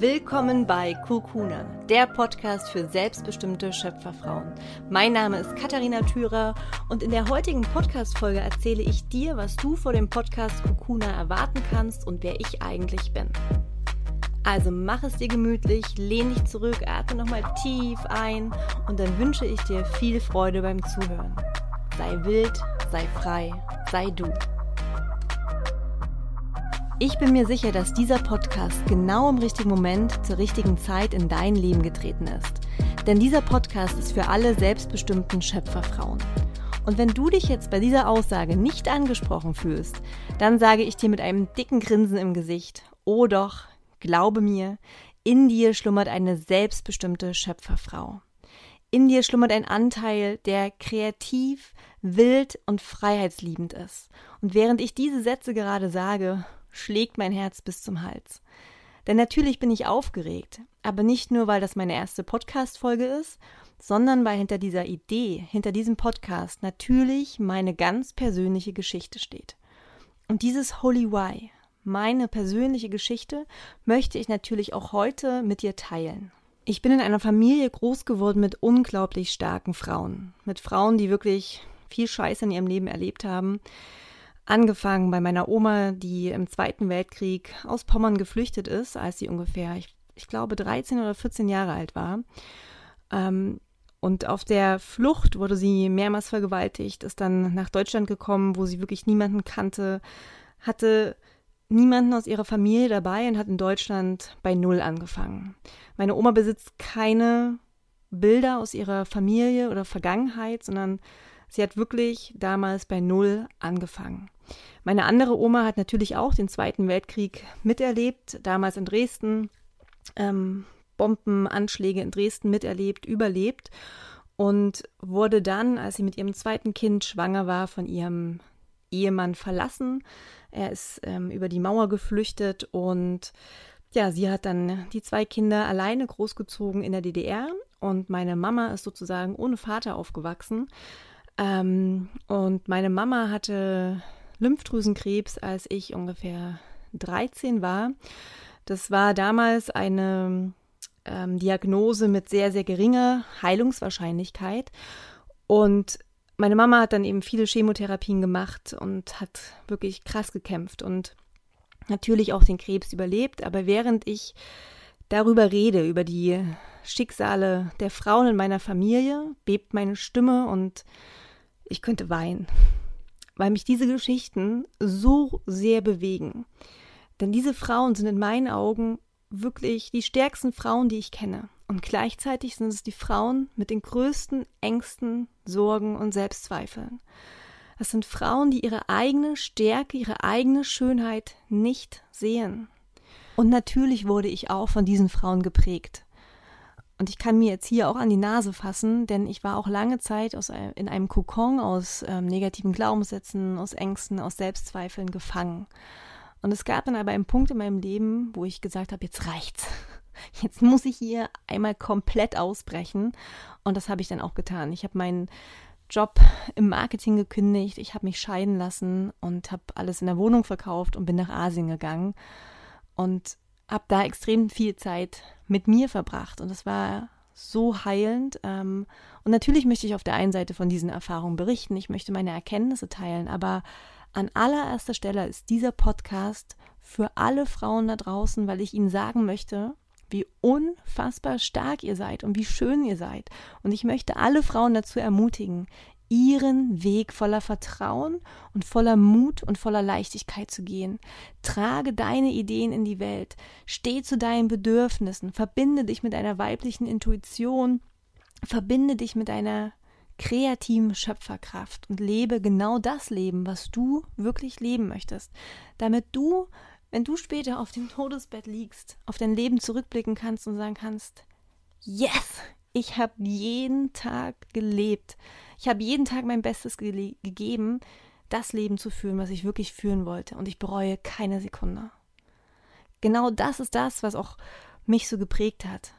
Willkommen bei Kukuna, der Podcast für selbstbestimmte Schöpferfrauen. Mein Name ist Katharina Thürer und in der heutigen Podcast-Folge erzähle ich dir, was du vor dem Podcast Kukuna erwarten kannst und wer ich eigentlich bin. Also mach es dir gemütlich, lehn dich zurück, atme nochmal tief ein und dann wünsche ich dir viel Freude beim Zuhören. Sei wild, sei frei, sei du. Ich bin mir sicher, dass dieser Podcast genau im richtigen Moment zur richtigen Zeit in dein Leben getreten ist. Denn dieser Podcast ist für alle selbstbestimmten Schöpferfrauen. Und wenn du dich jetzt bei dieser Aussage nicht angesprochen fühlst, dann sage ich dir mit einem dicken Grinsen im Gesicht, oh doch, glaube mir, in dir schlummert eine selbstbestimmte Schöpferfrau. In dir schlummert ein Anteil, der kreativ, wild und freiheitsliebend ist. Und während ich diese Sätze gerade sage, schlägt mein Herz bis zum Hals. Denn natürlich bin ich aufgeregt, aber nicht nur, weil das meine erste Podcast-Folge ist, sondern weil hinter dieser Idee, hinter diesem Podcast natürlich meine ganz persönliche Geschichte steht. Und dieses Holy Why, meine persönliche Geschichte, möchte ich natürlich auch heute mit dir teilen. Ich bin in einer Familie groß geworden mit unglaublich starken Frauen, mit Frauen, die wirklich viel Scheiß in ihrem Leben erlebt haben, Angefangen bei meiner Oma, die im Zweiten Weltkrieg aus Pommern geflüchtet ist, als sie ungefähr, ich, ich glaube, 13 oder 14 Jahre alt war. Ähm, und auf der Flucht wurde sie mehrmals vergewaltigt, ist dann nach Deutschland gekommen, wo sie wirklich niemanden kannte, hatte niemanden aus ihrer Familie dabei und hat in Deutschland bei Null angefangen. Meine Oma besitzt keine Bilder aus ihrer Familie oder Vergangenheit, sondern sie hat wirklich damals bei Null angefangen. Meine andere Oma hat natürlich auch den Zweiten Weltkrieg miterlebt, damals in Dresden, ähm, Bombenanschläge in Dresden miterlebt, überlebt und wurde dann, als sie mit ihrem zweiten Kind schwanger war, von ihrem Ehemann verlassen. Er ist ähm, über die Mauer geflüchtet und ja, sie hat dann die zwei Kinder alleine großgezogen in der DDR und meine Mama ist sozusagen ohne Vater aufgewachsen. Ähm, und meine Mama hatte Lymphdrüsenkrebs, als ich ungefähr 13 war. Das war damals eine ähm, Diagnose mit sehr, sehr geringer Heilungswahrscheinlichkeit. Und meine Mama hat dann eben viele Chemotherapien gemacht und hat wirklich krass gekämpft und natürlich auch den Krebs überlebt. Aber während ich darüber rede, über die Schicksale der Frauen in meiner Familie, bebt meine Stimme und ich könnte weinen weil mich diese Geschichten so sehr bewegen. Denn diese Frauen sind in meinen Augen wirklich die stärksten Frauen, die ich kenne. Und gleichzeitig sind es die Frauen mit den größten Ängsten, Sorgen und Selbstzweifeln. Es sind Frauen, die ihre eigene Stärke, ihre eigene Schönheit nicht sehen. Und natürlich wurde ich auch von diesen Frauen geprägt. Und ich kann mir jetzt hier auch an die Nase fassen, denn ich war auch lange Zeit aus, in einem Kokon aus ähm, negativen Glaubenssätzen, aus Ängsten, aus Selbstzweifeln gefangen. Und es gab dann aber einen Punkt in meinem Leben, wo ich gesagt habe, jetzt reicht's. Jetzt muss ich hier einmal komplett ausbrechen. Und das habe ich dann auch getan. Ich habe meinen Job im Marketing gekündigt, ich habe mich scheiden lassen und habe alles in der Wohnung verkauft und bin nach Asien gegangen. Und habe da extrem viel Zeit mit mir verbracht und es war so heilend. Ähm, und natürlich möchte ich auf der einen Seite von diesen Erfahrungen berichten, ich möchte meine Erkenntnisse teilen, aber an allererster Stelle ist dieser Podcast für alle Frauen da draußen, weil ich ihnen sagen möchte, wie unfassbar stark ihr seid und wie schön ihr seid. Und ich möchte alle Frauen dazu ermutigen, ihren Weg voller Vertrauen und voller Mut und voller Leichtigkeit zu gehen. Trage deine Ideen in die Welt, steh zu deinen Bedürfnissen, verbinde dich mit einer weiblichen Intuition, verbinde dich mit einer kreativen Schöpferkraft und lebe genau das Leben, was du wirklich leben möchtest, damit du, wenn du später auf dem Todesbett liegst, auf dein Leben zurückblicken kannst und sagen kannst, yes, ich habe jeden Tag gelebt. Ich habe jeden Tag mein Bestes ge gegeben, das Leben zu führen, was ich wirklich führen wollte. Und ich bereue keine Sekunde. Genau das ist das, was auch mich so geprägt hat.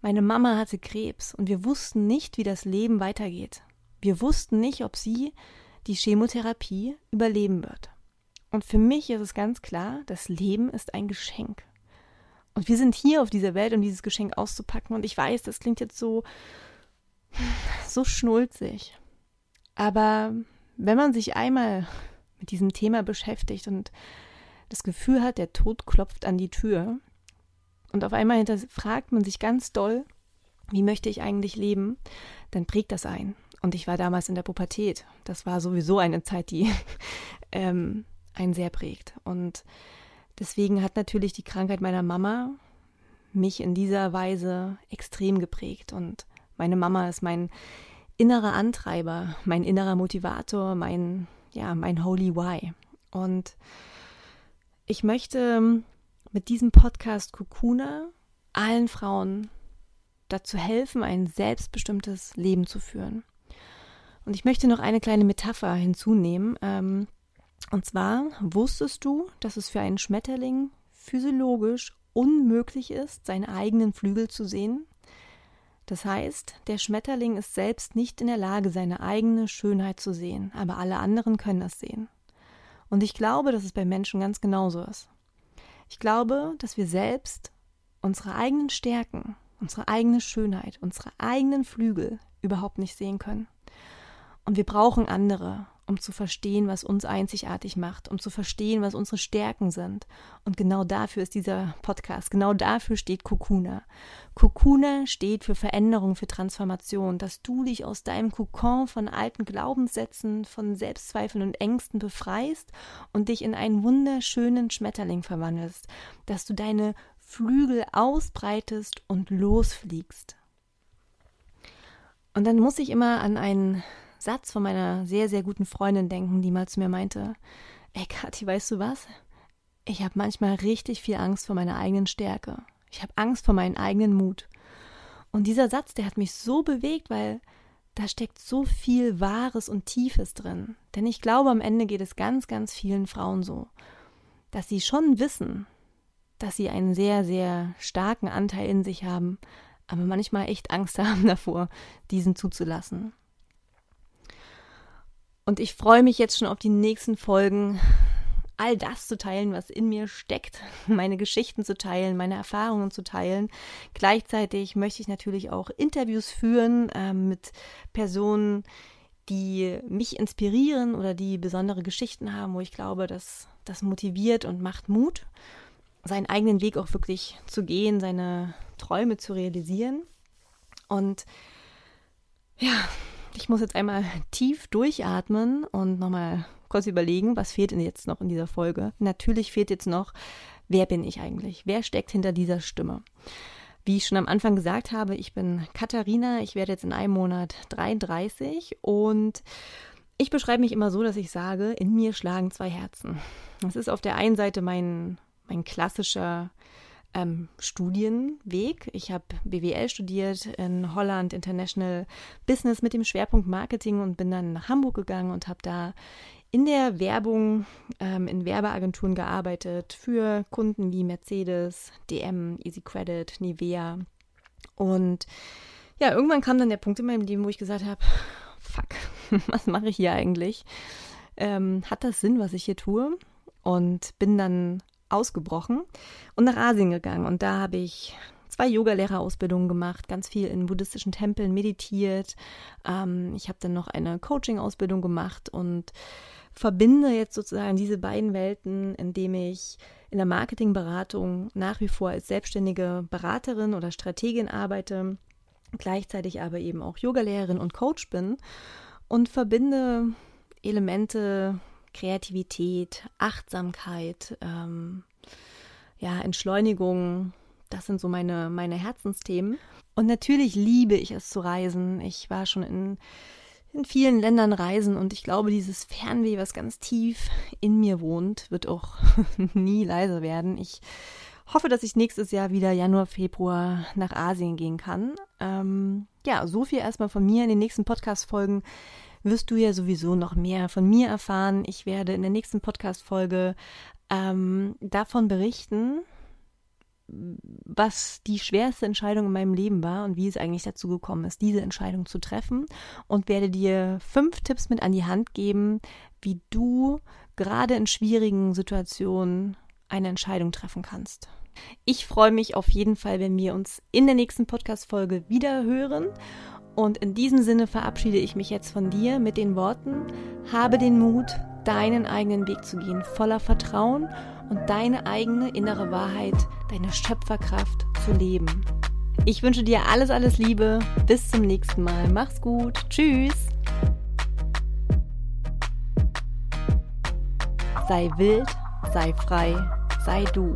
Meine Mama hatte Krebs und wir wussten nicht, wie das Leben weitergeht. Wir wussten nicht, ob sie die Chemotherapie überleben wird. Und für mich ist es ganz klar, das Leben ist ein Geschenk. Und wir sind hier auf dieser Welt, um dieses Geschenk auszupacken. Und ich weiß, das klingt jetzt so, so schnulzig. Aber wenn man sich einmal mit diesem Thema beschäftigt und das Gefühl hat, der Tod klopft an die Tür und auf einmal fragt man sich ganz doll, wie möchte ich eigentlich leben, dann prägt das ein. Und ich war damals in der Pubertät. Das war sowieso eine Zeit, die ähm, einen sehr prägt. Und deswegen hat natürlich die Krankheit meiner Mama mich in dieser Weise extrem geprägt. Und meine Mama ist mein innerer Antreiber, mein innerer Motivator, mein, ja, mein Holy Why. Und ich möchte mit diesem Podcast Kukuna allen Frauen dazu helfen, ein selbstbestimmtes Leben zu führen. Und ich möchte noch eine kleine Metapher hinzunehmen. Ähm, und zwar, wusstest du, dass es für einen Schmetterling physiologisch unmöglich ist, seine eigenen Flügel zu sehen? Das heißt, der Schmetterling ist selbst nicht in der Lage, seine eigene Schönheit zu sehen, aber alle anderen können das sehen. Und ich glaube, dass es bei Menschen ganz genauso ist. Ich glaube, dass wir selbst unsere eigenen Stärken, unsere eigene Schönheit, unsere eigenen Flügel überhaupt nicht sehen können. Und wir brauchen andere, um zu verstehen, was uns einzigartig macht, um zu verstehen, was unsere Stärken sind. Und genau dafür ist dieser Podcast, genau dafür steht Kokuna. Kokuna steht für Veränderung, für Transformation, dass du dich aus deinem Kokon von alten Glaubenssätzen, von Selbstzweifeln und Ängsten befreist und dich in einen wunderschönen Schmetterling verwandelst, dass du deine Flügel ausbreitest und losfliegst. Und dann muss ich immer an einen Satz von meiner sehr, sehr guten Freundin denken, die mal zu mir meinte, ey Kathi, weißt du was? Ich habe manchmal richtig viel Angst vor meiner eigenen Stärke. Ich habe Angst vor meinem eigenen Mut. Und dieser Satz, der hat mich so bewegt, weil da steckt so viel Wahres und Tiefes drin. Denn ich glaube, am Ende geht es ganz, ganz vielen Frauen so, dass sie schon wissen, dass sie einen sehr, sehr starken Anteil in sich haben, aber manchmal echt Angst haben davor, diesen zuzulassen. Und ich freue mich jetzt schon auf die nächsten Folgen, all das zu teilen, was in mir steckt, meine Geschichten zu teilen, meine Erfahrungen zu teilen. Gleichzeitig möchte ich natürlich auch Interviews führen äh, mit Personen, die mich inspirieren oder die besondere Geschichten haben, wo ich glaube, dass das motiviert und macht Mut, seinen eigenen Weg auch wirklich zu gehen, seine Träume zu realisieren. Und ja, ich muss jetzt einmal tief durchatmen und nochmal kurz überlegen, was fehlt denn jetzt noch in dieser Folge. Natürlich fehlt jetzt noch, wer bin ich eigentlich? Wer steckt hinter dieser Stimme? Wie ich schon am Anfang gesagt habe, ich bin Katharina, ich werde jetzt in einem Monat 33 und ich beschreibe mich immer so, dass ich sage, in mir schlagen zwei Herzen. Das ist auf der einen Seite mein, mein klassischer ähm, Studienweg. Ich habe BWL studiert in Holland, International Business mit dem Schwerpunkt Marketing und bin dann nach Hamburg gegangen und habe da in der Werbung, ähm, in Werbeagenturen gearbeitet für Kunden wie Mercedes, DM, Easy Credit, Nivea. Und ja, irgendwann kam dann der Punkt in meinem Leben, wo ich gesagt habe, fuck, was mache ich hier eigentlich? Ähm, hat das Sinn, was ich hier tue? Und bin dann ausgebrochen und nach Asien gegangen. Und da habe ich zwei Yogalehrerausbildungen gemacht, ganz viel in buddhistischen Tempeln meditiert. Ähm, ich habe dann noch eine Coaching-Ausbildung gemacht und verbinde jetzt sozusagen diese beiden Welten, indem ich in der Marketingberatung nach wie vor als selbstständige Beraterin oder Strategin arbeite, gleichzeitig aber eben auch Yogalehrerin und Coach bin und verbinde Elemente Kreativität, Achtsamkeit, ähm, ja, Entschleunigung. Das sind so meine, meine Herzensthemen. Und natürlich liebe ich es zu reisen. Ich war schon in, in vielen Ländern reisen und ich glaube, dieses Fernweh, was ganz tief in mir wohnt, wird auch nie leise werden. Ich hoffe, dass ich nächstes Jahr wieder Januar, Februar nach Asien gehen kann. Ähm, ja, so viel erstmal von mir in den nächsten Podcast-Folgen wirst du ja sowieso noch mehr von mir erfahren. Ich werde in der nächsten Podcast-Folge ähm, davon berichten, was die schwerste Entscheidung in meinem Leben war und wie es eigentlich dazu gekommen ist, diese Entscheidung zu treffen und werde dir fünf Tipps mit an die Hand geben, wie du gerade in schwierigen Situationen eine Entscheidung treffen kannst. Ich freue mich auf jeden Fall, wenn wir uns in der nächsten Podcast-Folge wieder hören. Und in diesem Sinne verabschiede ich mich jetzt von dir mit den Worten, habe den Mut, deinen eigenen Weg zu gehen, voller Vertrauen und deine eigene innere Wahrheit, deine Schöpferkraft zu leben. Ich wünsche dir alles, alles Liebe. Bis zum nächsten Mal. Mach's gut. Tschüss. Sei wild, sei frei, sei du.